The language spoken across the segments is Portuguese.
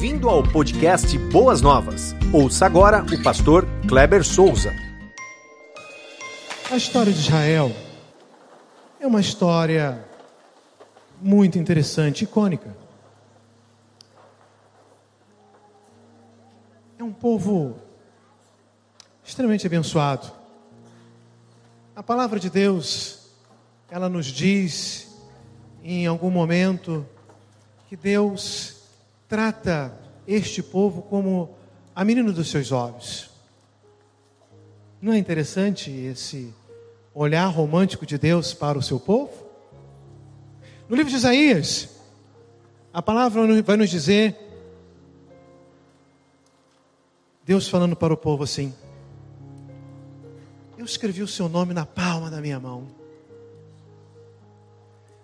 Bem-vindo ao podcast Boas Novas. Ouça agora o pastor Kleber Souza. A história de Israel é uma história muito interessante, icônica. É um povo extremamente abençoado. A palavra de Deus, ela nos diz em algum momento que Deus trata este povo como a menina dos seus olhos. Não é interessante esse olhar romântico de Deus para o seu povo? No livro de Isaías, a palavra vai nos dizer, Deus falando para o povo assim: Eu escrevi o seu nome na palma da minha mão.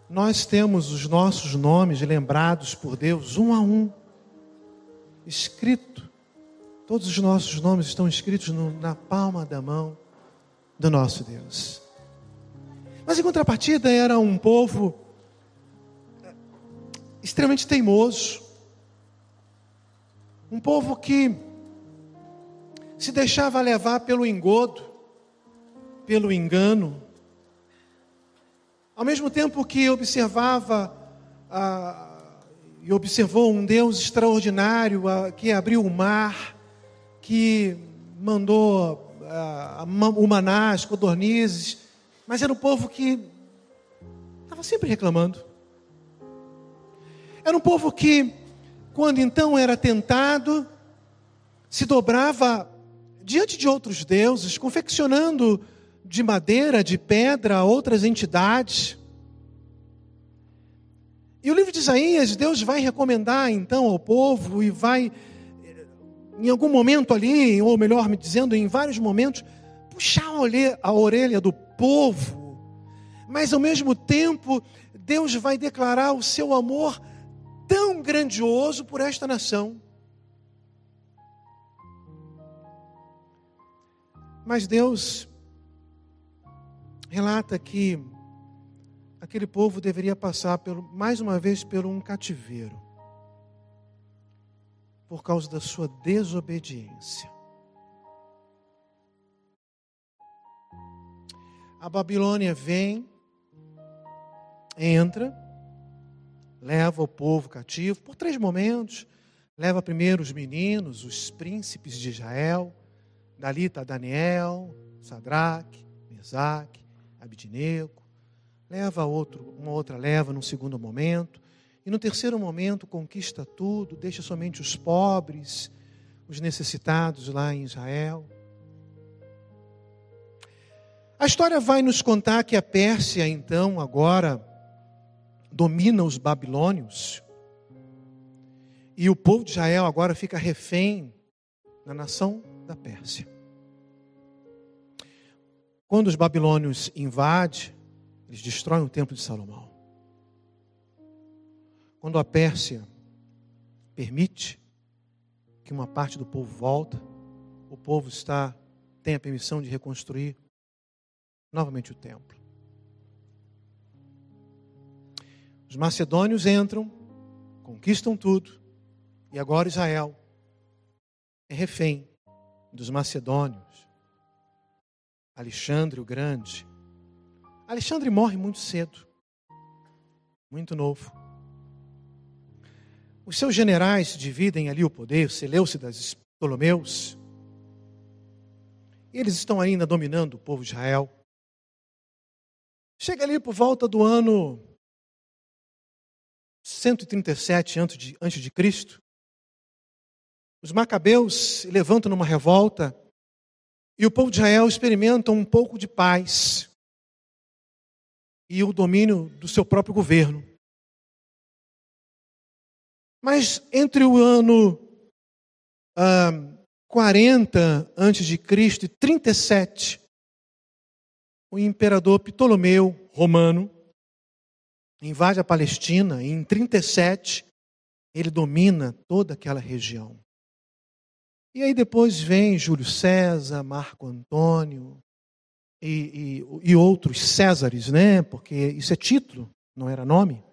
Nós temos os nossos nomes lembrados por Deus um a um, escrito. Todos os nossos nomes estão escritos no, na palma da mão do nosso Deus. Mas em contrapartida era um povo eh, extremamente teimoso, um povo que se deixava levar pelo engodo, pelo engano, ao mesmo tempo que observava ah, e observou um Deus extraordinário ah, que abriu o mar, que mandou ah, o maná, as codornizes, mas era um povo que estava sempre reclamando. Era um povo que, quando então era tentado, se dobrava diante de outros deuses, confeccionando de madeira, de pedra, outras entidades. E o livro de Isaías, Deus vai recomendar então ao povo e vai, em algum momento ali, ou melhor me dizendo, em vários momentos, puxar a orelha do povo, mas ao mesmo tempo, Deus vai declarar o seu amor tão grandioso por esta nação. Mas Deus relata que aquele povo deveria passar pelo, mais uma vez por um cativeiro por causa da sua desobediência. A Babilônia vem, entra, leva o povo cativo por três momentos. Leva primeiro os meninos, os príncipes de Israel, dali está Daniel, Sadraque, Mesaque, Abidnego, leva outro, uma outra leva num segundo momento, e no terceiro momento conquista tudo, deixa somente os pobres, os necessitados lá em Israel. A história vai nos contar que a Pérsia, então, agora domina os babilônios, e o povo de Israel agora fica refém na nação da Pérsia. Quando os babilônios invadem, eles destroem o templo de Salomão. Quando a Pérsia permite que uma parte do povo volta, o povo está tem a permissão de reconstruir novamente o templo. Os macedônios entram, conquistam tudo, e agora Israel é refém dos macedônios. Alexandre o Grande. Alexandre morre muito cedo, muito novo. Os seus generais dividem ali o poder, Seleucidas e Ptolomeus. E eles estão ainda dominando o povo de Israel. Chega ali por volta do ano 137 antes de, antes de Cristo. Os macabeus levantam numa revolta e o povo de Israel experimenta um pouco de paz e o domínio do seu próprio governo. Mas entre o ano ah, 40 antes de Cristo e 37, o imperador Ptolomeu romano invade a Palestina e em 37 ele domina toda aquela região. E aí depois vem Júlio César, Marco Antônio e, e, e outros Césares, né? Porque isso é título, não era nome.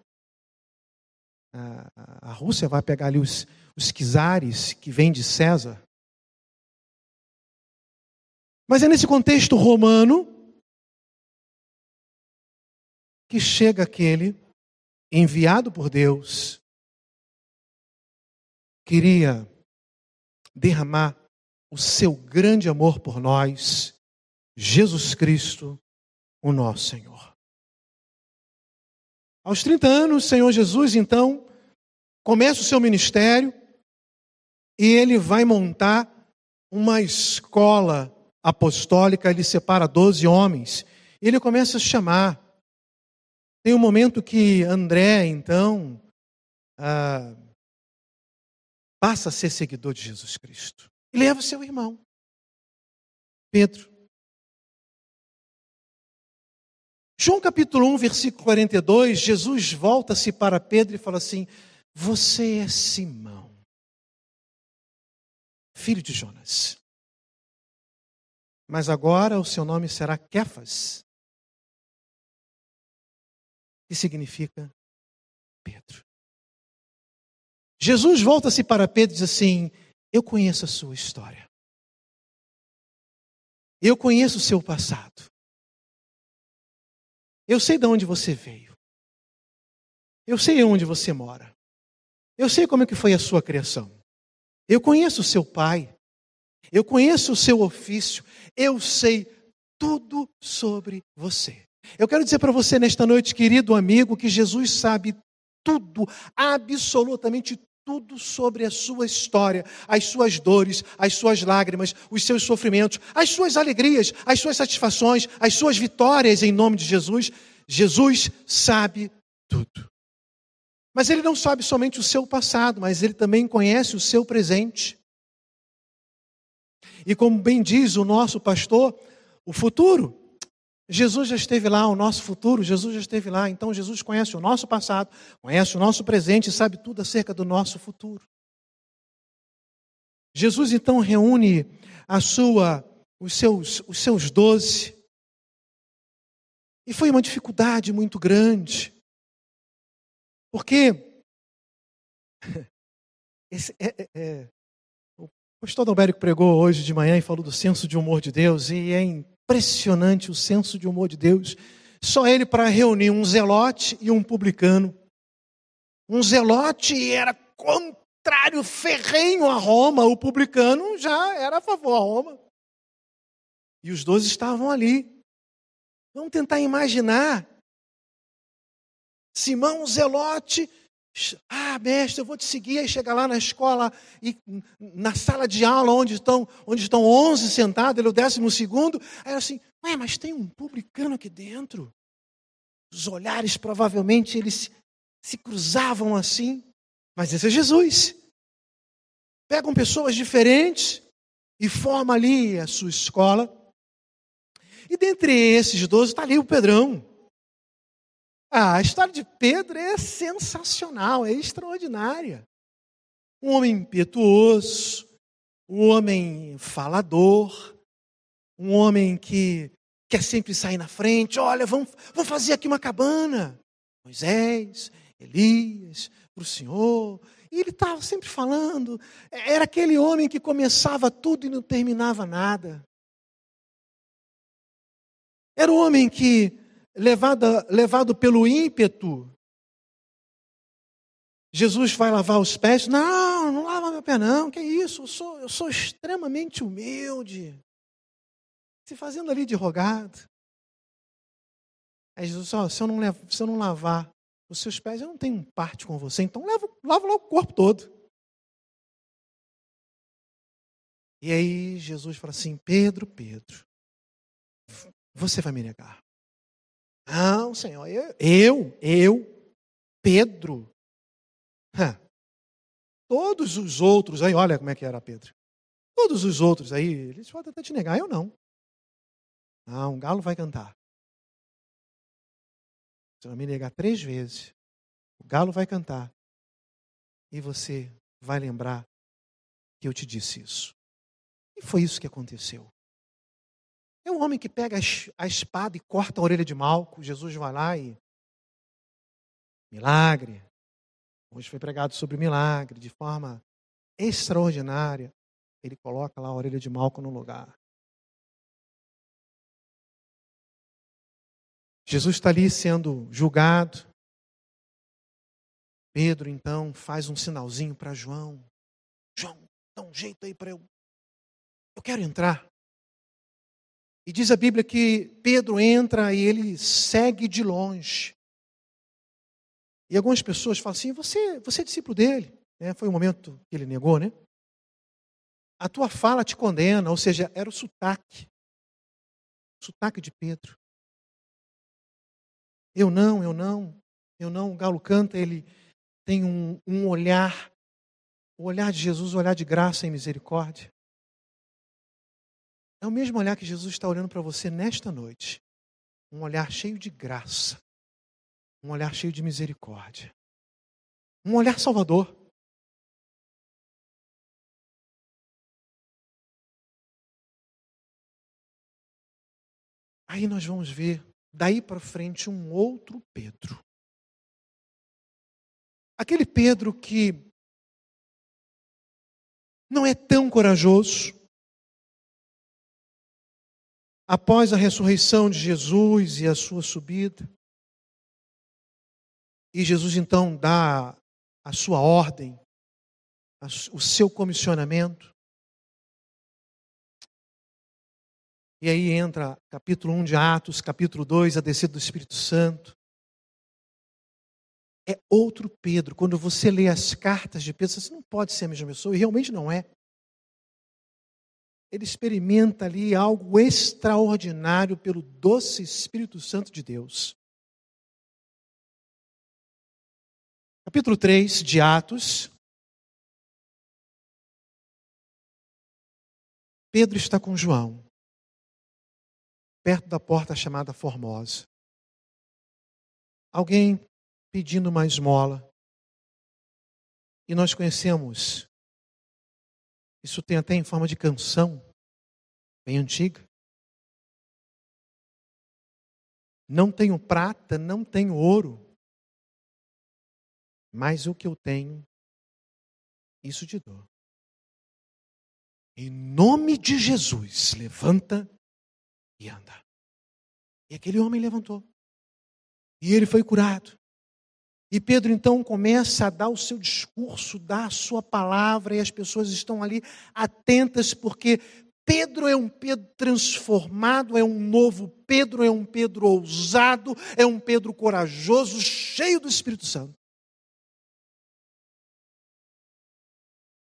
A, a Rússia vai pegar ali os, os quizares que vêm de César. Mas é nesse contexto romano que chega aquele enviado por Deus, queria derramar o seu grande amor por nós, Jesus Cristo, o nosso Senhor. Aos 30 anos, o Senhor Jesus, então, começa o seu ministério e ele vai montar uma escola apostólica. Ele separa 12 homens. E ele começa a chamar. Tem um momento que André, então, ah, passa a ser seguidor de Jesus Cristo. E leva seu irmão, Pedro. João capítulo 1, versículo 42, Jesus volta-se para Pedro e fala assim: Você é Simão, filho de Jonas. Mas agora o seu nome será Kefas, que significa Pedro. Jesus volta-se para Pedro e diz assim: eu conheço a sua história. Eu conheço o seu passado. Eu sei de onde você veio. Eu sei onde você mora. Eu sei como é que foi a sua criação. Eu conheço o seu pai. Eu conheço o seu ofício. Eu sei tudo sobre você. Eu quero dizer para você nesta noite, querido amigo, que Jesus sabe tudo, absolutamente tudo sobre a sua história, as suas dores, as suas lágrimas, os seus sofrimentos, as suas alegrias, as suas satisfações, as suas vitórias em nome de Jesus. Jesus sabe tudo. Mas ele não sabe somente o seu passado, mas ele também conhece o seu presente. E como bem diz o nosso pastor, o futuro. Jesus já esteve lá, o nosso futuro, Jesus já esteve lá. Então Jesus conhece o nosso passado, conhece o nosso presente e sabe tudo acerca do nosso futuro. Jesus então reúne a sua, os seus, os seus doze. E foi uma dificuldade muito grande. Porque esse, é, é, é, o pastor Dalbérico pregou hoje de manhã e falou do senso de humor de Deus, e é impressionante o senso de humor de Deus. Só ele para reunir um zelote e um publicano. Um zelote era contrário, ferrenho a Roma, o publicano já era a favor a Roma. E os dois estavam ali. Vamos tentar imaginar. Simão Zelote ah, mestre, eu vou te seguir. Aí chega lá na escola e na sala de aula onde estão, onde estão 11 sentados, ele é o décimo segundo. Aí assim, ué, mas tem um publicano aqui dentro. Os olhares provavelmente eles se cruzavam assim. Mas esse é Jesus. Pegam pessoas diferentes e forma ali a sua escola. E dentre esses doze está ali o Pedrão. Ah, a história de Pedro é sensacional, é extraordinária. Um homem impetuoso, um homem falador, um homem que quer sempre sair na frente. Olha, vamos, vamos fazer aqui uma cabana. Moisés, Elias, para o Senhor. E ele estava sempre falando. Era aquele homem que começava tudo e não terminava nada. Era o homem que levado, levado pelo ímpeto, Jesus vai lavar os pés. Não, não lava meu pé, não. Que isso? Eu sou, eu sou extremamente humilde. Se fazendo ali de rogado. Aí Jesus, ó, se eu não, levo, se eu não lavar os seus pés, eu não tenho parte com você. Então lava, lava lá o corpo todo. E aí Jesus fala assim: Pedro, Pedro, você vai me negar. Não, Senhor, eu, eu, eu Pedro. Todos os outros aí, olha como é que era Pedro. Todos os outros aí, eles podem até te negar, eu não. Não, um galo vai cantar. Você vai me negar três vezes. O galo vai cantar. E você vai lembrar que eu te disse isso. E foi isso que aconteceu. É um homem que pega a espada e corta a orelha de Malco. Jesus vai lá e. Milagre. Hoje foi pregado sobre milagre, de forma extraordinária, ele coloca lá a orelha de Malco no lugar. Jesus está ali sendo julgado. Pedro então faz um sinalzinho para João. João, dá um jeito aí para eu. Eu quero entrar. E diz a Bíblia que Pedro entra e ele segue de longe. E algumas pessoas falam assim: você, você é discípulo dele. É, foi o momento que ele negou, né? A tua fala te condena, ou seja, era o sotaque. O sotaque de Pedro. Eu não, eu não, eu não. O galo canta, ele tem um, um olhar, o olhar de Jesus, o olhar de graça e misericórdia. É o mesmo olhar que Jesus está olhando para você nesta noite. Um olhar cheio de graça. Um olhar cheio de misericórdia. Um olhar salvador. Aí nós vamos ver, daí para frente, um outro Pedro. Aquele Pedro que não é tão corajoso, após a ressurreição de Jesus e a sua subida. E Jesus então dá a sua ordem, o seu comissionamento. E aí entra capítulo 1 de Atos, capítulo 2, a descida do Espírito Santo. É outro Pedro. Quando você lê as cartas de Pedro, você não pode ser a mesma pessoa, e realmente não é ele experimenta ali algo extraordinário pelo doce Espírito Santo de Deus. Capítulo 3 de Atos. Pedro está com João, perto da porta chamada Formosa. Alguém pedindo uma esmola. E nós conhecemos isso tem até em forma de canção, bem antiga. Não tenho prata, não tenho ouro, mas o que eu tenho, isso te dou. Em nome de Jesus, levanta e anda. E aquele homem levantou. E ele foi curado. E Pedro então começa a dar o seu discurso, dar a sua palavra, e as pessoas estão ali atentas, porque Pedro é um Pedro transformado, é um novo Pedro, é um Pedro ousado, é um Pedro corajoso, cheio do Espírito Santo.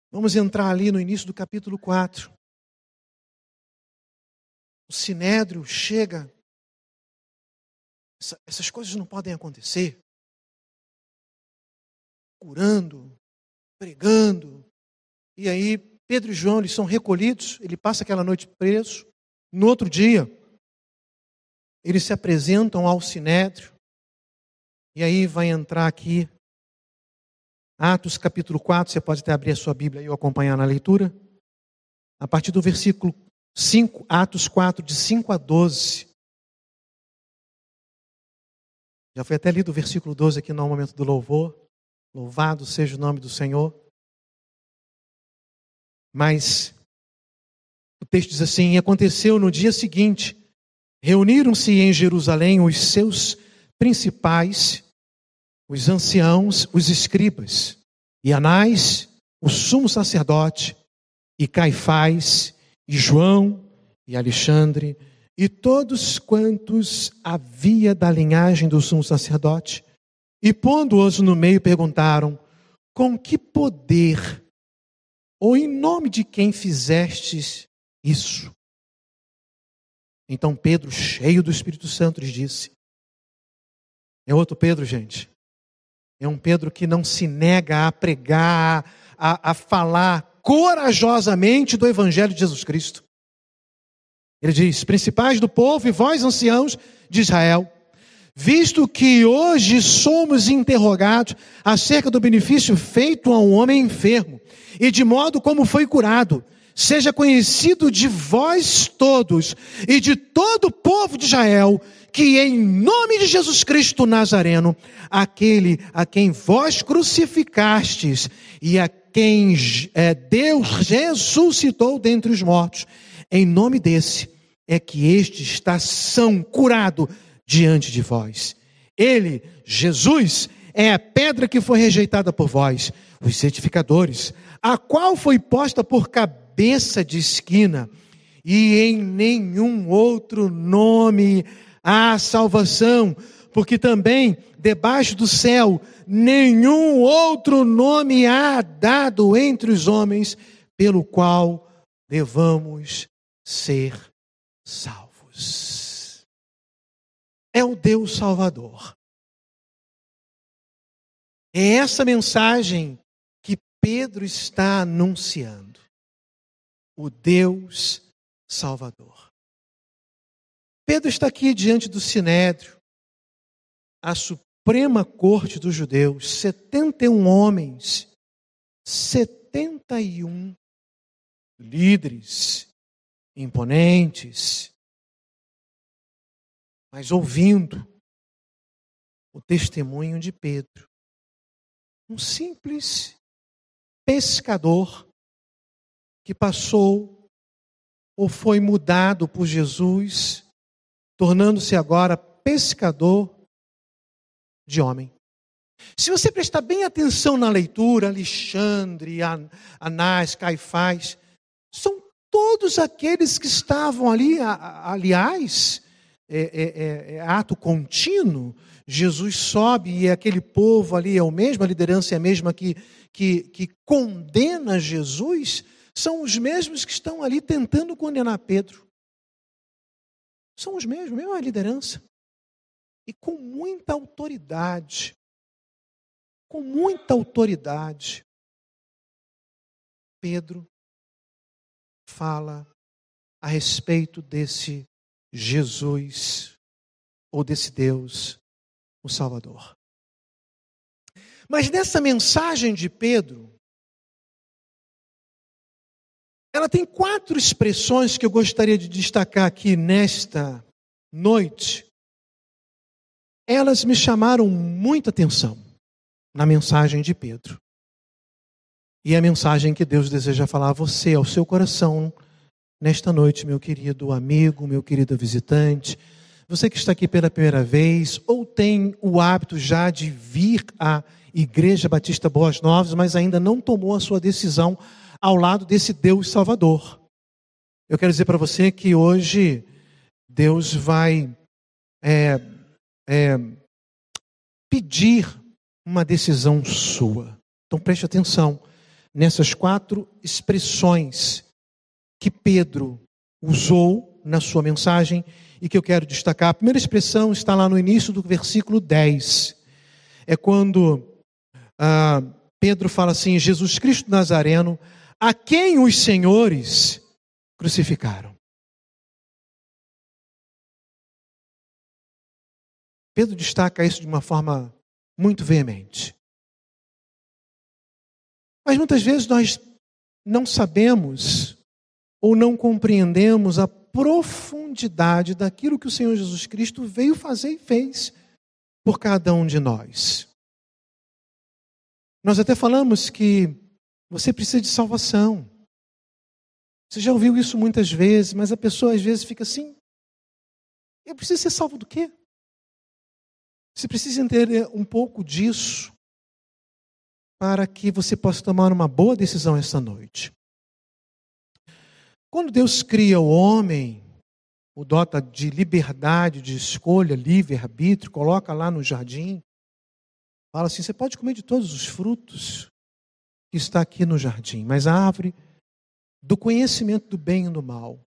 Vamos entrar ali no início do capítulo 4. O sinédrio chega. essas coisas não podem acontecer curando, pregando. E aí Pedro e João eles são recolhidos, ele passa aquela noite preso. No outro dia, eles se apresentam ao sinédrio. E aí vai entrar aqui Atos capítulo 4, você pode até abrir a sua Bíblia e eu acompanhar na leitura. A partir do versículo 5, Atos 4, de 5 a 12. Já foi até lido o versículo 12 aqui no momento do louvor. Louvado seja o nome do Senhor. Mas o texto diz assim: e aconteceu no dia seguinte, reuniram-se em Jerusalém os seus principais, os anciãos, os escribas, e Anás, o sumo sacerdote, e Caifás, e João, e Alexandre, e todos quantos havia da linhagem do sumo sacerdote, e pondo-os no meio, perguntaram: Com que poder ou em nome de quem fizestes isso? Então Pedro, cheio do Espírito Santo, lhes disse: É outro Pedro, gente. É um Pedro que não se nega a pregar, a, a falar corajosamente do Evangelho de Jesus Cristo. Ele diz: Principais do povo e vós, anciãos de Israel, visto que hoje somos interrogados acerca do benefício feito a um homem enfermo e de modo como foi curado, seja conhecido de vós todos e de todo o povo de Israel que em nome de Jesus Cristo Nazareno, aquele a quem vós crucificastes e a quem é, Deus ressuscitou dentre os mortos. Em nome desse é que estes está são curado diante de vós. Ele, Jesus, é a pedra que foi rejeitada por vós, os certificadores, a qual foi posta por cabeça de esquina, e em nenhum outro nome há salvação, porque também debaixo do céu nenhum outro nome há dado entre os homens pelo qual devamos ser salvos. É o Deus Salvador. É essa mensagem que Pedro está anunciando. O Deus Salvador. Pedro está aqui diante do Sinédrio, a Suprema Corte dos Judeus, 71 homens, 71 líderes imponentes, mas ouvindo o testemunho de Pedro, um simples pescador que passou ou foi mudado por Jesus, tornando-se agora pescador de homem. Se você prestar bem atenção na leitura, Alexandre, Anás, Caifás, são todos aqueles que estavam ali, aliás, é, é, é, é, ato contínuo, Jesus sobe e aquele povo ali é o mesmo, a liderança é a mesma que, que, que condena Jesus, são os mesmos que estão ali tentando condenar Pedro. São os mesmos, mesma liderança e com muita autoridade. Com muita autoridade. Pedro fala a respeito desse Jesus ou desse Deus, o Salvador. Mas nessa mensagem de Pedro, ela tem quatro expressões que eu gostaria de destacar aqui nesta noite elas me chamaram muita atenção na mensagem de Pedro. E a mensagem que Deus deseja falar a você, ao seu coração, nesta noite, meu querido amigo, meu querido visitante, você que está aqui pela primeira vez, ou tem o hábito já de vir à Igreja Batista Boas Novas, mas ainda não tomou a sua decisão ao lado desse Deus Salvador. Eu quero dizer para você que hoje Deus vai é, é, pedir uma decisão sua. Então preste atenção nessas quatro expressões que Pedro usou na sua mensagem e que eu quero destacar. A primeira expressão está lá no início do versículo 10. É quando ah, Pedro fala assim: Jesus Cristo Nazareno, a quem os senhores crucificaram. Pedro destaca isso de uma forma muito veemente. Mas muitas vezes nós não sabemos ou não compreendemos a profundidade daquilo que o Senhor Jesus Cristo veio fazer e fez por cada um de nós. Nós até falamos que você precisa de salvação. Você já ouviu isso muitas vezes, mas a pessoa às vezes fica assim: eu preciso ser salvo do quê? Você precisa entender um pouco disso para que você possa tomar uma boa decisão esta noite. Quando Deus cria o homem, o dota de liberdade de escolha, livre-arbítrio, coloca lá no jardim, fala assim: você pode comer de todos os frutos que está aqui no jardim, mas a árvore do conhecimento do bem e do mal,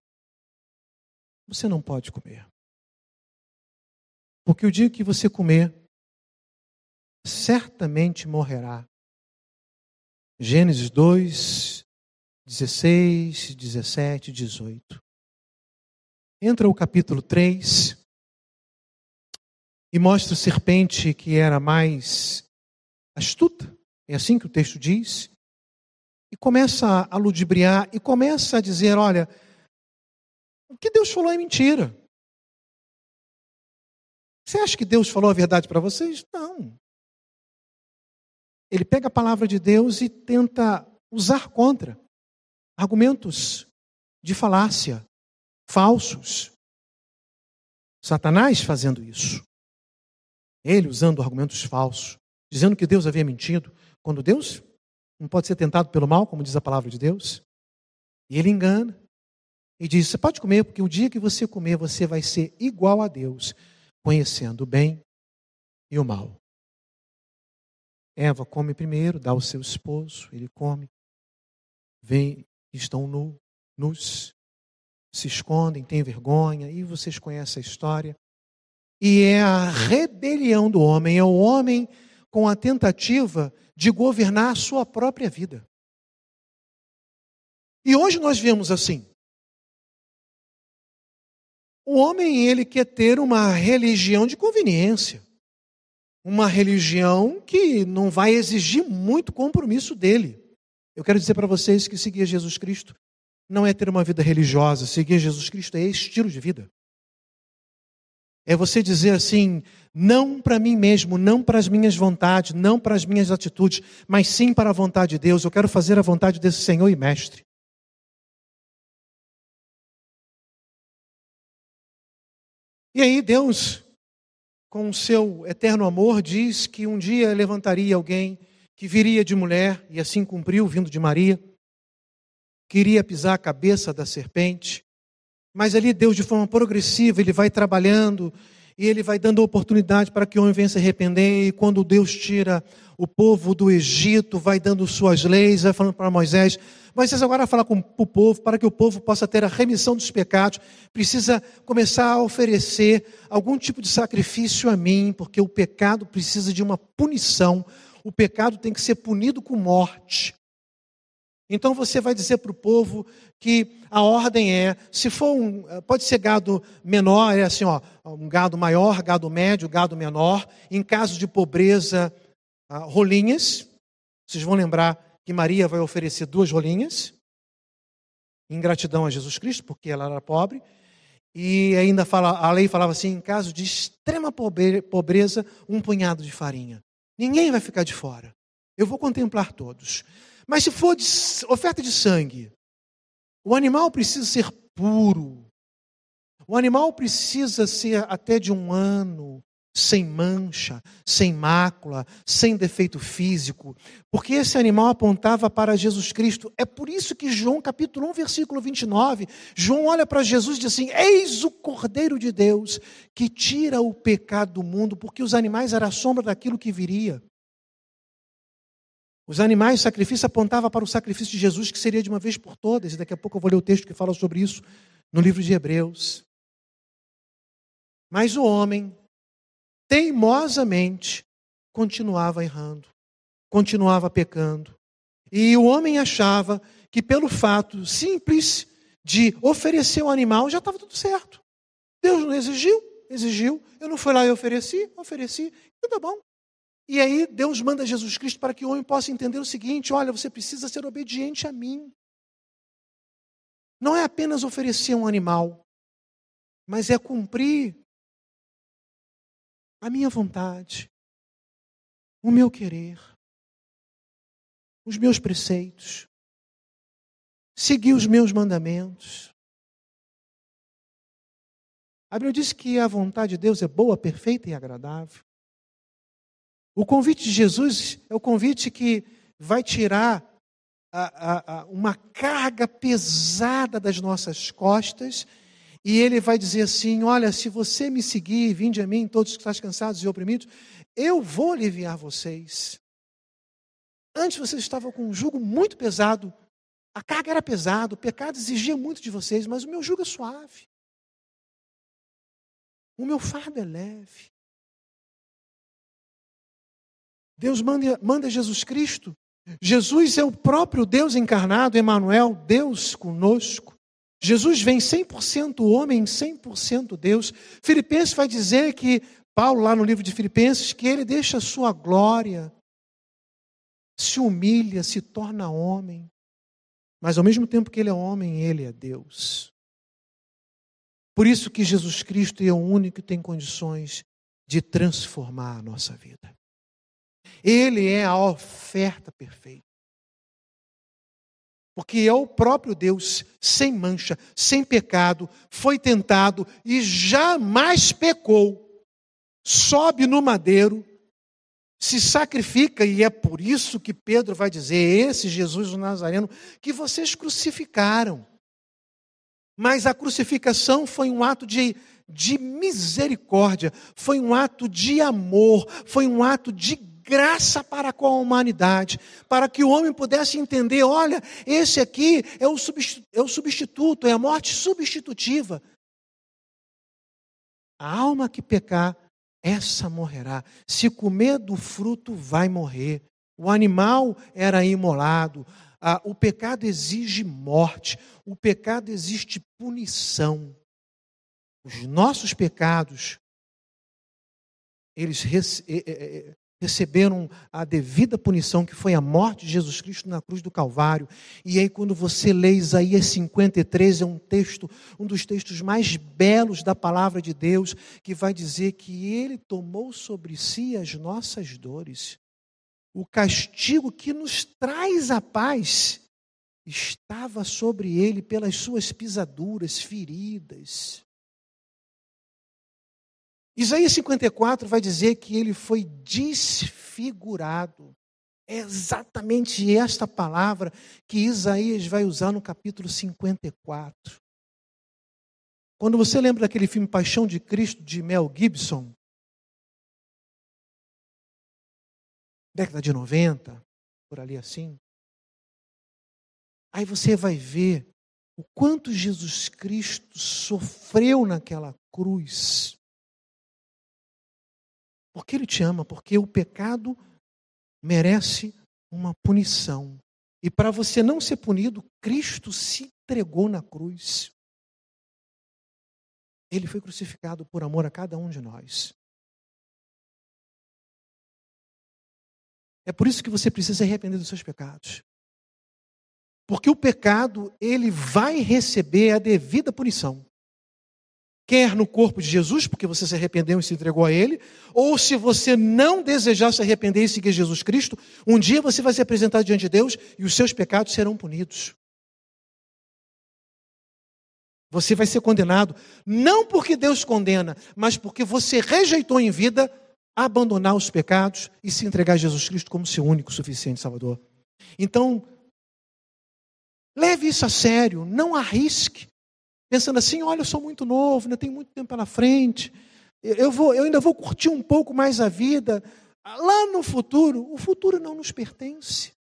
você não pode comer. Porque o dia que você comer, certamente morrerá. Gênesis 2, 16, 17, 18. Entra o capítulo 3 e mostra a serpente que era mais astuta, é assim que o texto diz, e começa a ludibriar e começa a dizer: olha, o que Deus falou é mentira. Você acha que Deus falou a verdade para vocês? Não. Ele pega a palavra de Deus e tenta usar contra argumentos de falácia, falsos. Satanás fazendo isso. Ele usando argumentos falsos, dizendo que Deus havia mentido, quando Deus não pode ser tentado pelo mal, como diz a palavra de Deus. E ele engana e diz: Você pode comer, porque o dia que você comer, você vai ser igual a Deus, conhecendo o bem e o mal. Eva come primeiro, dá ao seu esposo, ele come. Vem, estão nu, nus, se escondem, têm vergonha, e vocês conhecem a história. E é a rebelião do homem, é o homem com a tentativa de governar a sua própria vida. E hoje nós vemos assim. O homem, ele quer ter uma religião de conveniência. Uma religião que não vai exigir muito compromisso dele. Eu quero dizer para vocês que seguir Jesus Cristo não é ter uma vida religiosa, seguir Jesus Cristo é estilo de vida. É você dizer assim, não para mim mesmo, não para as minhas vontades, não para as minhas atitudes, mas sim para a vontade de Deus. Eu quero fazer a vontade desse Senhor e Mestre. E aí Deus, com o seu eterno amor, diz que um dia levantaria alguém que viria de mulher, e assim cumpriu, vindo de Maria, queria pisar a cabeça da serpente, mas ali Deus, de forma progressiva, ele vai trabalhando e ele vai dando oportunidade para que o homem venha se arrepender. E quando Deus tira o povo do Egito, vai dando suas leis, vai falando para Moisés: Moisés agora fala com o povo para que o povo possa ter a remissão dos pecados. Precisa começar a oferecer algum tipo de sacrifício a mim, porque o pecado precisa de uma punição. O pecado tem que ser punido com morte. Então você vai dizer para o povo que a ordem é, se for um, pode ser gado menor, é assim, ó, um gado maior, gado médio, gado menor. Em caso de pobreza, ah, rolinhas. Vocês vão lembrar que Maria vai oferecer duas rolinhas, em gratidão a Jesus Cristo, porque ela era pobre. E ainda fala, a lei falava assim, em caso de extrema pobreza, um punhado de farinha. Ninguém vai ficar de fora. Eu vou contemplar todos. Mas se for de, oferta de sangue, o animal precisa ser puro. O animal precisa ser até de um ano, sem mancha, sem mácula, sem defeito físico, porque esse animal apontava para Jesus Cristo. É por isso que João, capítulo 1, versículo 29, João olha para Jesus e diz assim: Eis o Cordeiro de Deus que tira o pecado do mundo, porque os animais eram a sombra daquilo que viria. Os animais, o sacrifício apontava para o sacrifício de Jesus, que seria de uma vez por todas. E daqui a pouco eu vou ler o texto que fala sobre isso no livro de Hebreus. Mas o homem, teimosamente, continuava errando, continuava pecando. E o homem achava que pelo fato simples de oferecer o animal já estava tudo certo. Deus não exigiu, exigiu. Eu não fui lá e ofereci, ofereci, tudo bom. E aí Deus manda Jesus Cristo para que o homem possa entender o seguinte: olha, você precisa ser obediente a mim. Não é apenas oferecer um animal, mas é cumprir a minha vontade, o meu querer, os meus preceitos, seguir os meus mandamentos. A Bíblia diz que a vontade de Deus é boa, perfeita e agradável. O convite de Jesus é o convite que vai tirar a, a, a, uma carga pesada das nossas costas e ele vai dizer assim: Olha, se você me seguir, vinde a mim, todos que estão cansados e oprimidos, eu vou aliviar vocês. Antes vocês estavam com um jugo muito pesado, a carga era pesada, o pecado exigia muito de vocês, mas o meu jugo é suave. O meu fardo é leve. Deus manda, manda Jesus Cristo. Jesus é o próprio Deus encarnado, Emmanuel, Deus conosco. Jesus vem 100% homem, 100% Deus. Filipenses vai dizer que, Paulo, lá no livro de Filipenses, que ele deixa a sua glória, se humilha, se torna homem. Mas ao mesmo tempo que ele é homem, ele é Deus. Por isso que Jesus Cristo é o único que tem condições de transformar a nossa vida. Ele é a oferta perfeita. Porque é o próprio Deus, sem mancha, sem pecado, foi tentado e jamais pecou. Sobe no madeiro, se sacrifica, e é por isso que Pedro vai dizer: esse Jesus o Nazareno que vocês crucificaram. Mas a crucificação foi um ato de, de misericórdia, foi um ato de amor, foi um ato de graça para com a humanidade, para que o homem pudesse entender: olha, esse aqui é o, substituto, é o substituto, é a morte substitutiva. A alma que pecar, essa morrerá. Se comer do fruto, vai morrer. O animal era imolado. Ah, o pecado exige morte. O pecado existe punição. Os nossos pecados, eles receberam a devida punição, que foi a morte de Jesus Cristo na cruz do Calvário. E aí, quando você lê Isaías 53, é um texto, um dos textos mais belos da palavra de Deus, que vai dizer que ele tomou sobre si as nossas dores. O castigo que nos traz a paz estava sobre ele pelas suas pisaduras, feridas. Isaías 54 vai dizer que ele foi desfigurado. É exatamente esta palavra que Isaías vai usar no capítulo 54. Quando você lembra daquele filme Paixão de Cristo de Mel Gibson, década de 90, por ali assim, aí você vai ver o quanto Jesus Cristo sofreu naquela cruz porque Ele te ama, porque o pecado merece uma punição. E para você não ser punido, Cristo se entregou na cruz. Ele foi crucificado por amor a cada um de nós. É por isso que você precisa se arrepender dos seus pecados. Porque o pecado, ele vai receber a devida punição quer no corpo de Jesus, porque você se arrependeu e se entregou a Ele, ou se você não desejar se arrepender e seguir Jesus Cristo, um dia você vai se apresentar diante de Deus e os seus pecados serão punidos. Você vai ser condenado, não porque Deus condena, mas porque você rejeitou em vida abandonar os pecados e se entregar a Jesus Cristo como seu único suficiente Salvador. Então, leve isso a sério, não arrisque pensando assim: olha, eu sou muito novo, ainda tenho muito tempo pela frente, eu, vou, eu ainda vou curtir um pouco mais a vida. Lá no futuro, o futuro não nos pertence.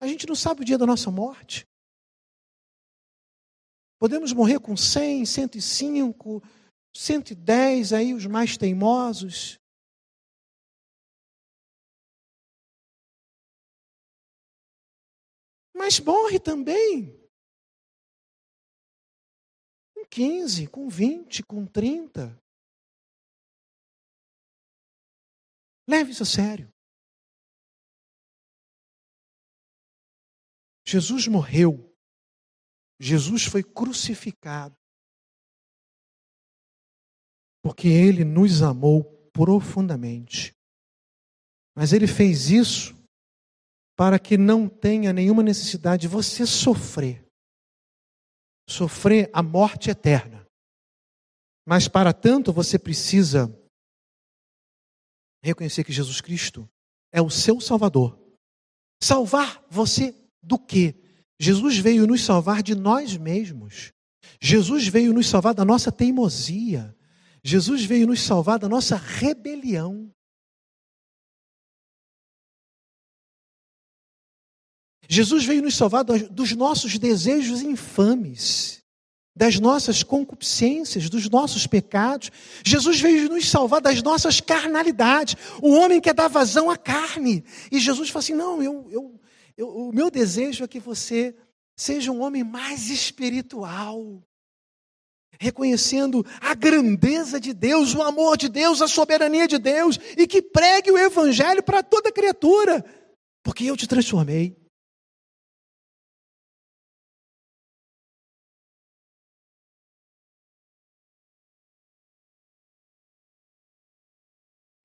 A gente não sabe o dia da nossa morte. Podemos morrer com 100, 105, 110, aí os mais teimosos. Mas morre também 15, com 20, com 30. Leve isso a sério. Jesus morreu. Jesus foi crucificado. Porque ele nos amou profundamente. Mas ele fez isso para que não tenha nenhuma necessidade de você sofrer sofrer a morte eterna. Mas para tanto você precisa reconhecer que Jesus Cristo é o seu Salvador. Salvar você do quê? Jesus veio nos salvar de nós mesmos. Jesus veio nos salvar da nossa teimosia. Jesus veio nos salvar da nossa rebelião. Jesus veio nos salvar dos nossos desejos infames, das nossas concupiscências, dos nossos pecados. Jesus veio nos salvar das nossas carnalidades. O homem quer dar vazão à carne. E Jesus fala assim: não, eu, eu, eu, o meu desejo é que você seja um homem mais espiritual. Reconhecendo a grandeza de Deus, o amor de Deus, a soberania de Deus, e que pregue o Evangelho para toda criatura, porque eu te transformei.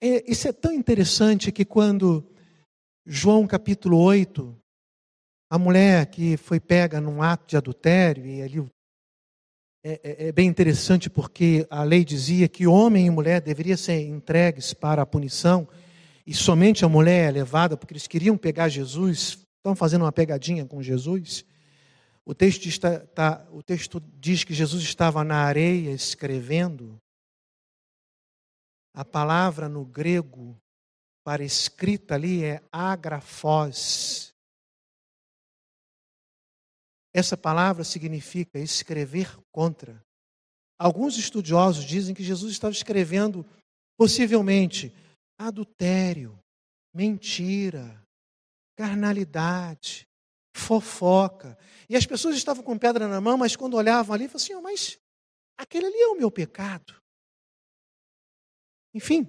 É, isso é tão interessante que quando João capítulo 8, a mulher que foi pega num ato de adultério, e ali é, é, é, bem interessante porque a lei dizia que homem e mulher deveriam ser entregues para a punição, e somente a mulher é levada, porque eles queriam pegar Jesus, estão fazendo uma pegadinha com Jesus. O texto, está, tá, o texto diz que Jesus estava na areia escrevendo. A palavra no grego para escrita ali é agrafós. Essa palavra significa escrever contra. Alguns estudiosos dizem que Jesus estava escrevendo, possivelmente, adultério, mentira, carnalidade, fofoca. E as pessoas estavam com pedra na mão, mas quando olhavam ali, falavam assim: oh, mas aquele ali é o meu pecado. Enfim,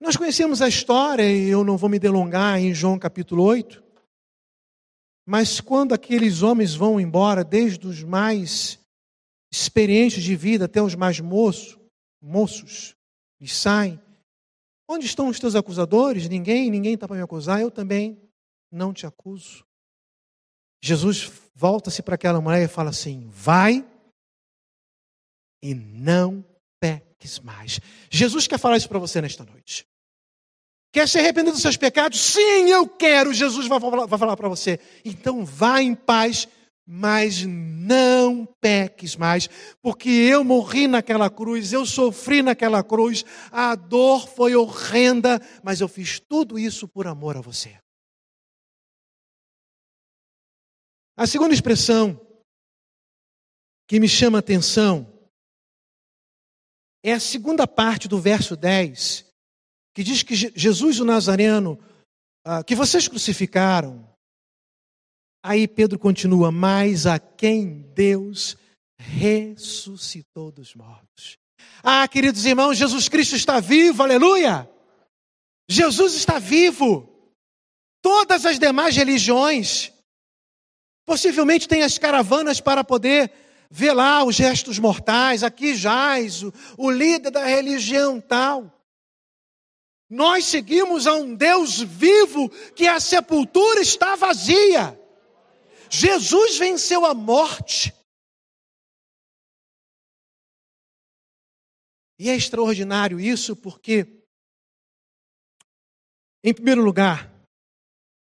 nós conhecemos a história, e eu não vou me delongar em João capítulo 8. Mas quando aqueles homens vão embora, desde os mais experientes de vida até os mais moços, moços, e saem. Onde estão os teus acusadores? Ninguém, ninguém está para me acusar, eu também não te acuso. Jesus volta-se para aquela mulher e fala assim: vai e não peques mais. Jesus quer falar isso para você nesta noite. Quer se arrepender dos seus pecados? Sim, eu quero. Jesus vai falar, falar para você. Então vá em paz, mas não peques mais, porque eu morri naquela cruz, eu sofri naquela cruz, a dor foi horrenda, mas eu fiz tudo isso por amor a você. A segunda expressão que me chama a atenção é a segunda parte do verso 10 que diz que Jesus o Nazareno, ah, que vocês crucificaram. Aí Pedro continua, mas a quem Deus ressuscitou dos mortos. Ah, queridos irmãos, Jesus Cristo está vivo, aleluia! Jesus está vivo. Todas as demais religiões, possivelmente têm as caravanas para poder ver lá os restos mortais, aqui jaz o, o líder da religião tal. Nós seguimos a um Deus vivo que a sepultura está vazia. Jesus venceu a morte. E é extraordinário isso porque, em primeiro lugar,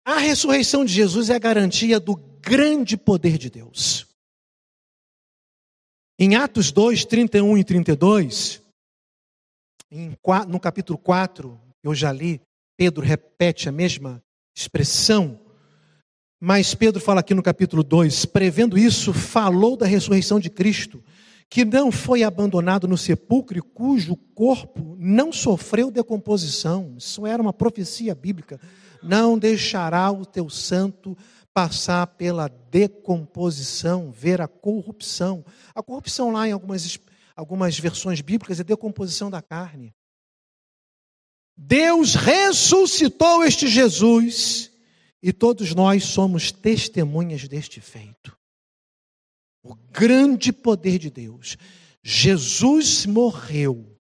a ressurreição de Jesus é a garantia do grande poder de Deus. Em Atos 2, 31 e 32, no capítulo 4, eu já li, Pedro repete a mesma expressão, mas Pedro fala aqui no capítulo 2, prevendo isso, falou da ressurreição de Cristo, que não foi abandonado no sepulcro cujo corpo não sofreu decomposição. Isso era uma profecia bíblica. Não deixará o teu santo passar pela decomposição, ver a corrupção. A corrupção lá em algumas, algumas versões bíblicas é decomposição da carne. Deus ressuscitou este Jesus e todos nós somos testemunhas deste feito. O grande poder de Deus. Jesus morreu,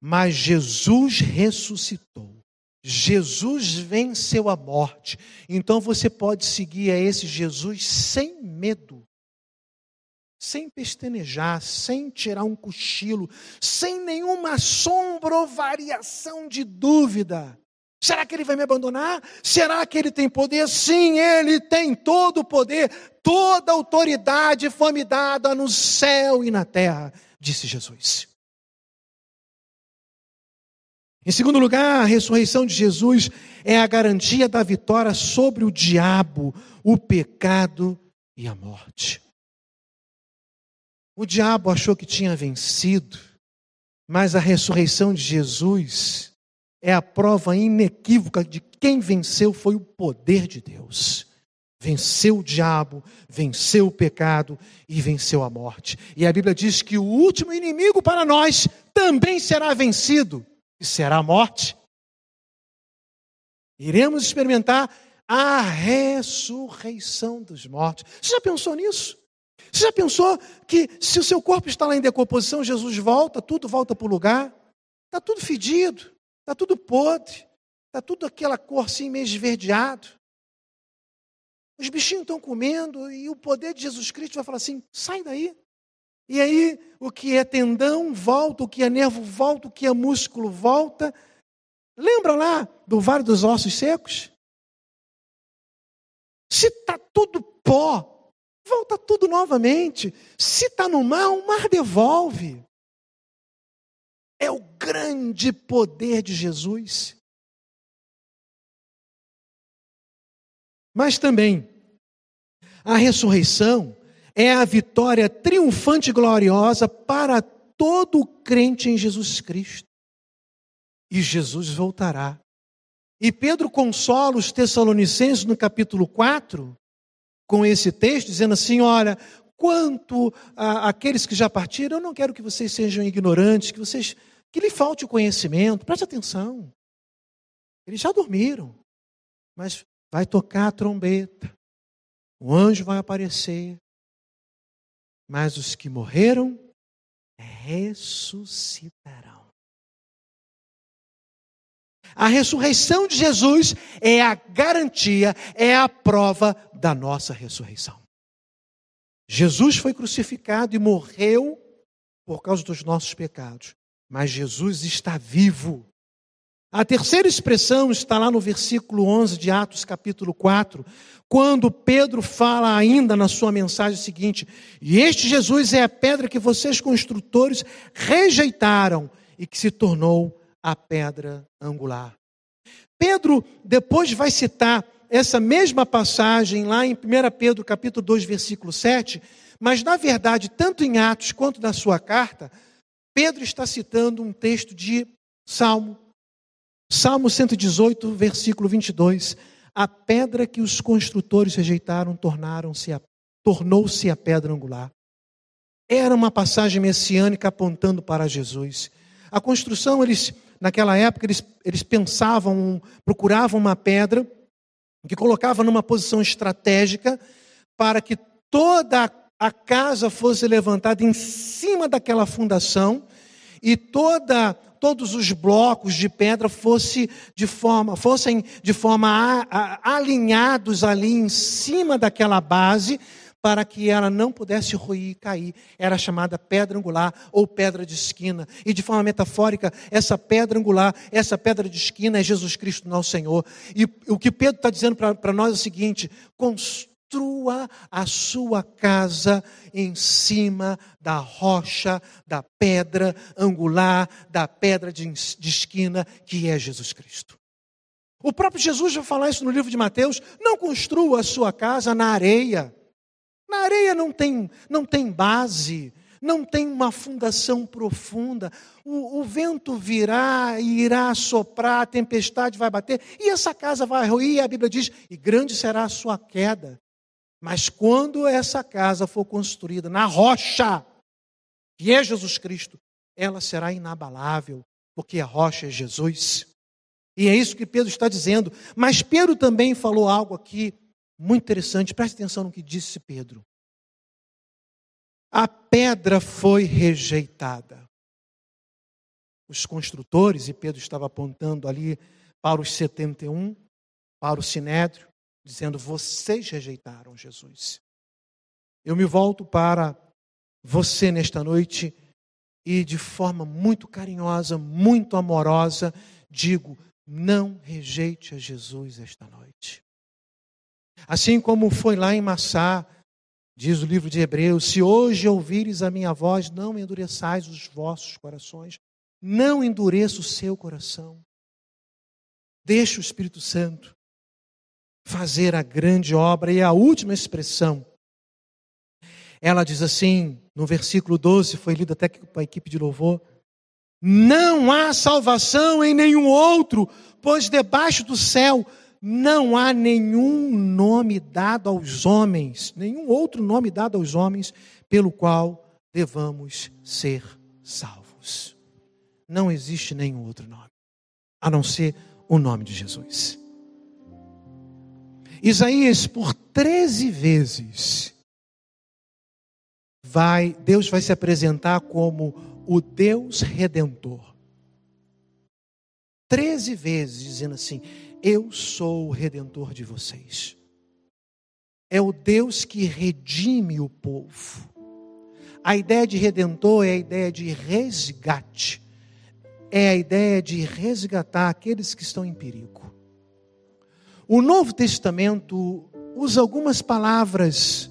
mas Jesus ressuscitou. Jesus venceu a morte. Então você pode seguir a esse Jesus sem medo sem pestanejar, sem tirar um cochilo, sem nenhuma sombra ou variação de dúvida. Será que ele vai me abandonar? Será que ele tem poder? Sim, ele tem todo o poder, toda a autoridade foi me dada no céu e na terra, disse Jesus. Em segundo lugar, a ressurreição de Jesus é a garantia da vitória sobre o diabo, o pecado e a morte. O diabo achou que tinha vencido, mas a ressurreição de Jesus é a prova inequívoca de quem venceu foi o poder de Deus. Venceu o diabo, venceu o pecado e venceu a morte. E a Bíblia diz que o último inimigo para nós também será vencido, e será a morte. Iremos experimentar a ressurreição dos mortos. Você já pensou nisso? Você já pensou que se o seu corpo está lá em decomposição, Jesus volta, tudo volta para o lugar? Está tudo fedido, está tudo podre, está tudo aquela cor assim meio esverdeado. Os bichinhos estão comendo e o poder de Jesus Cristo vai falar assim: sai daí. E aí, o que é tendão volta, o que é nervo volta, o que é músculo volta. Lembra lá do Vale dos Ossos Secos? Se está tudo pó, volta tudo novamente. Se está no mar, o mar devolve. É o grande poder de Jesus. Mas também, a ressurreição é a vitória triunfante e gloriosa para todo crente em Jesus Cristo. E Jesus voltará. E Pedro consola os Tessalonicenses no capítulo 4, com esse texto, dizendo assim: olha, quanto àqueles que já partiram, eu não quero que vocês sejam ignorantes, que vocês que lhe falte o conhecimento, preste atenção. Eles já dormiram, mas vai tocar a trombeta, o anjo vai aparecer, mas os que morreram ressuscitarão. A ressurreição de Jesus é a garantia, é a prova da nossa ressurreição. Jesus foi crucificado e morreu por causa dos nossos pecados, mas Jesus está vivo. A terceira expressão está lá no versículo 11 de Atos, capítulo 4, quando Pedro fala ainda na sua mensagem seguinte: E este Jesus é a pedra que vocês construtores rejeitaram e que se tornou a pedra angular. Pedro depois vai citar essa mesma passagem lá em 1 Pedro capítulo 2, versículo 7, mas na verdade, tanto em Atos quanto na sua carta, Pedro está citando um texto de Salmo. Salmo 118, versículo 22. A pedra que os construtores rejeitaram tornaram-se a, tornou-se a pedra angular. Era uma passagem messiânica apontando para Jesus. A construção, eles, naquela época, eles, eles pensavam, procuravam uma pedra que colocava numa posição estratégica para que toda a casa fosse levantada em cima daquela fundação e toda todos os blocos de pedra fosse de forma, fossem de forma a, a, alinhados ali em cima daquela base, para que ela não pudesse ruir e cair. Era chamada pedra angular ou pedra de esquina. E de forma metafórica, essa pedra angular, essa pedra de esquina é Jesus Cristo, nosso Senhor. E o que Pedro está dizendo para nós é o seguinte: construa a sua casa em cima da rocha, da pedra angular, da pedra de, esquina, que é Jesus Cristo. O próprio Jesus vai falar isso no livro de Mateus: não construa a sua casa na areia. Na areia não tem, não tem base, não tem uma fundação profunda. O, o, vento virá e irá soprar, a tempestade vai bater, e essa casa vai ruir, a Bíblia diz: e grande será a sua queda. Mas quando essa casa for construída na rocha, que é Jesus Cristo, ela será inabalável, porque a rocha é Jesus. E é isso que Pedro está dizendo. Mas Pedro também falou algo aqui muito interessante, preste atenção no que disse Pedro. A pedra foi rejeitada. Os construtores, e Pedro estava apontando ali para os 71, para o sinédrio, dizendo: Vocês rejeitaram Jesus. Eu me volto para você nesta noite e, de forma muito carinhosa, muito amorosa, digo: não rejeite a Jesus esta noite. Assim como foi lá em Massá, diz o livro de Hebreus: se hoje ouvires a minha voz, não endureçais os vossos corações, não endureça o seu coração. Deixe o Espírito Santo fazer a grande obra. E a última expressão, ela diz assim, no versículo 12, foi lido até com a equipe de louvor: Não há salvação em nenhum outro, pois debaixo do céu não há nenhum nome dado aos homens, nenhum outro nome dado aos homens, pelo qual devamos ser salvos. Não existe nenhum outro nome, a não ser o nome de Jesus. Isaías, por 13 vezes, vai, Deus vai se apresentar como o Deus redentor. Treze vezes dizendo assim: Eu sou o redentor de vocês. é o Deus que redime o povo. A ideia de redentor é a ideia de resgate, é a ideia de resgatar aqueles que estão em perigo. O Novo Testamento usa algumas palavras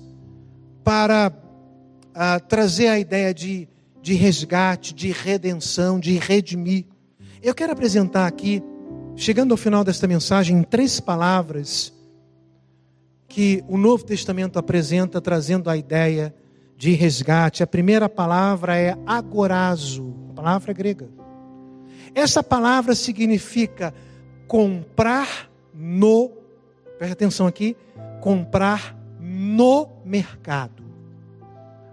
para uh, trazer a ideia de, de resgate, de redenção, de redimir. Eu quero apresentar aqui, chegando ao final desta mensagem, em três palavras que o Novo Testamento apresenta, trazendo a ideia de resgate. A primeira palavra é agorazo, palavra grega. Essa palavra significa comprar no, preste atenção aqui, comprar no mercado.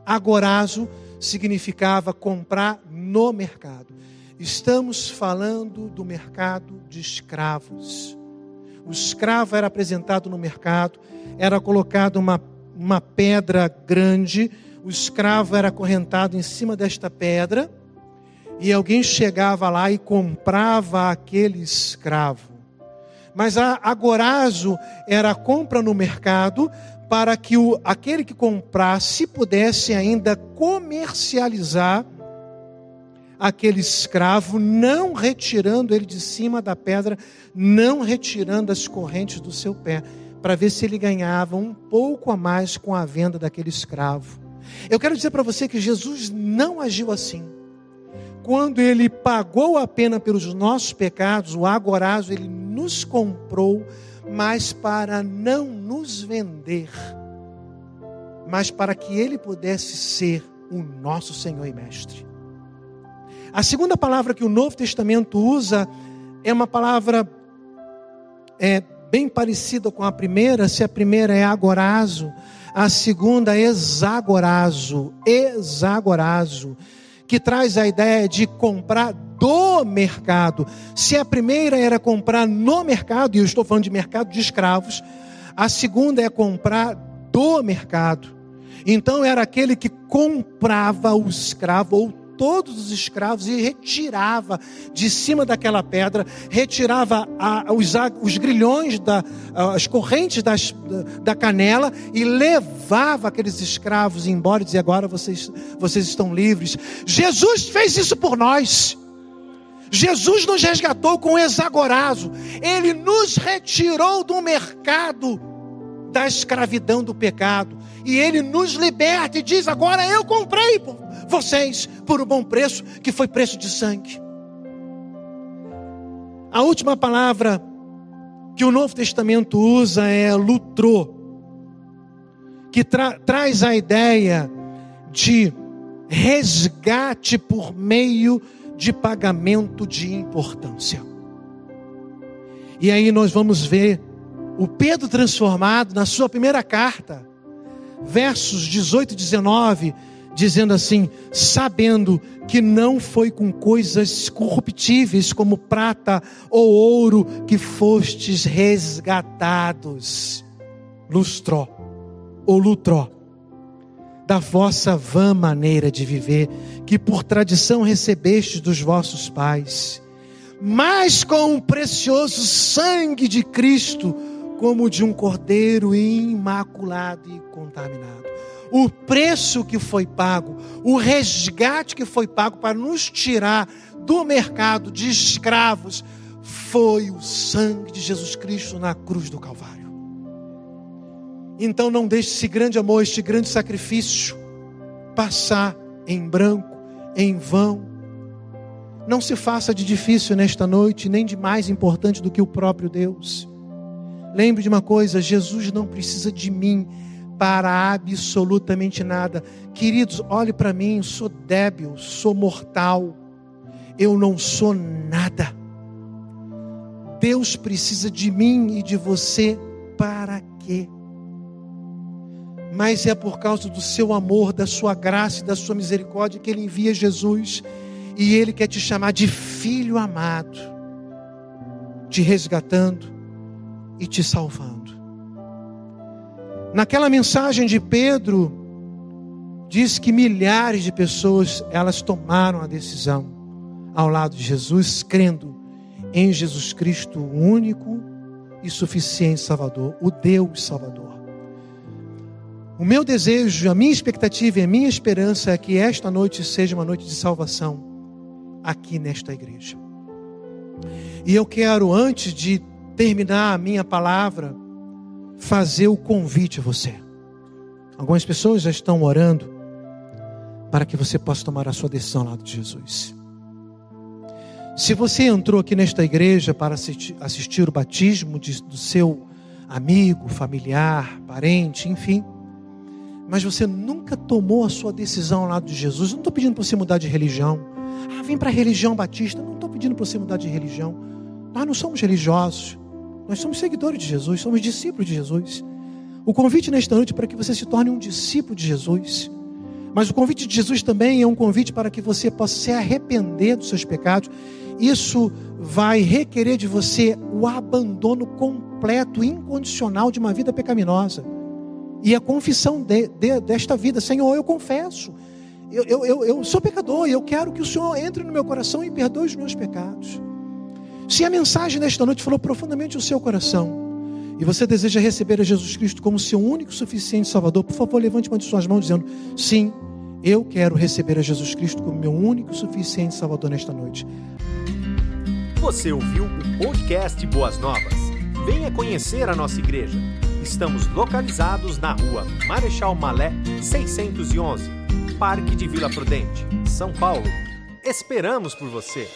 Agorazo significava comprar no mercado. Estamos falando do mercado de escravos. O escravo era apresentado no mercado, era colocado uma, uma pedra grande, o escravo era acorrentado em cima desta pedra, e alguém chegava lá e comprava aquele escravo. Mas a agorazo era a compra no mercado para que o, aquele que comprasse pudesse ainda comercializar aquele escravo, não retirando ele de cima da pedra, não retirando as correntes do seu pé, para ver se ele ganhava um pouco a mais com a venda daquele escravo. Eu quero dizer para você que Jesus não agiu assim. Quando ele pagou a pena pelos nossos pecados, o agorazo, ele nos comprou, mas para não nos vender, mas para que ele pudesse ser o nosso Senhor e Mestre. A segunda palavra que o Novo Testamento usa é uma palavra é, bem parecida com a primeira. Se a primeira é agorazo, a segunda é exagorazo, exagorazo, que traz a ideia de comprar do mercado. Se a primeira era comprar no mercado, e eu estou falando de mercado de escravos, a segunda é comprar do mercado. Então era aquele que comprava o escravo ou todos os escravos e retirava de cima daquela pedra, retirava a, os, os, grilhões, da, as correntes das, da, canela e levava aqueles escravos embora e dizia: agora vocês, vocês estão livres. Jesus fez isso por nós. Jesus nos resgatou com exagorazo. Ele nos retirou do mercado da escravidão do pecado. E ele nos liberta e diz: agora eu comprei por vocês por um bom preço, que foi preço de sangue. A última palavra que o Novo Testamento usa é lutrô, que tra traz a ideia de resgate por meio de pagamento de importância. E aí nós vamos ver o Pedro transformado na sua primeira carta, versos 18 e 19, dizendo assim: sabendo que não foi com coisas corruptíveis como prata ou ouro que fostes resgatados, lustró ou lutró, da vossa vã maneira de viver, que por tradição recebestes dos vossos pais, mas com o precioso sangue de Cristo, como de um cordeiro imaculado e contaminado o preço que foi pago, o resgate que foi pago para nos tirar do mercado de escravos, foi o sangue de Jesus Cristo na cruz do Calvário. Então não deixe esse grande amor, este grande sacrifício passar em branco, em vão. Não se faça de difícil nesta noite, nem de mais importante do que o próprio Deus. Lembre de uma coisa: Jesus não precisa de mim, para absolutamente nada. Queridos, olhe para mim, sou débil, sou mortal, eu não sou nada. Deus precisa de mim e de você para quê? Mas é por causa do seu amor, da sua graça e da sua misericórdia que Ele envia Jesus e Ele quer te chamar de filho amado, te resgatando e te salvando. Naquela mensagem de Pedro, diz que milhares de pessoas elas tomaram a decisão ao lado de Jesus, crendo em Jesus Cristo, o único e suficiente Salvador, o Deus Salvador. O meu desejo, a minha expectativa e a minha esperança é que esta noite seja uma noite de salvação aqui nesta igreja. E eu quero, antes de terminar a minha palavra, fazer o convite a você. Algumas pessoas já estão orando para que você possa tomar a sua decisão ao lado de Jesus. Se você entrou aqui nesta igreja para assistir, o batismo de, do seu amigo, familiar, parente, enfim, mas você nunca tomou a sua decisão ao lado de Jesus, eu não estou pedindo para você mudar de religião. Ah, vem para a religião batista. Não estou pedindo para você mudar de religião. Nós não somos religiosos. Nós somos seguidores de Jesus, somos discípulos de Jesus. O convite nesta noite é para que você se torne um discípulo de Jesus. Mas o convite de Jesus também é um convite para que você possa se arrepender dos seus pecados. Isso vai requerer de você o abandono completo, incondicional de uma vida pecaminosa. E a confissão de, de, desta vida, Senhor, eu confesso, eu, eu, eu, eu sou pecador e eu quero que o Senhor entre no meu coração e perdoe os meus pecados. Se a mensagem desta noite falou profundamente o seu coração e você deseja receber a Jesus Cristo como seu único suficiente Salvador, por favor, levante uma de suas mãos dizendo: Sim, eu quero receber a Jesus Cristo como meu único suficiente Salvador nesta noite. Você ouviu o podcast Boas Novas? Venha conhecer a nossa igreja. Estamos localizados na rua Marechal Malé 611, Parque de Vila Prudente, São Paulo. Esperamos por você!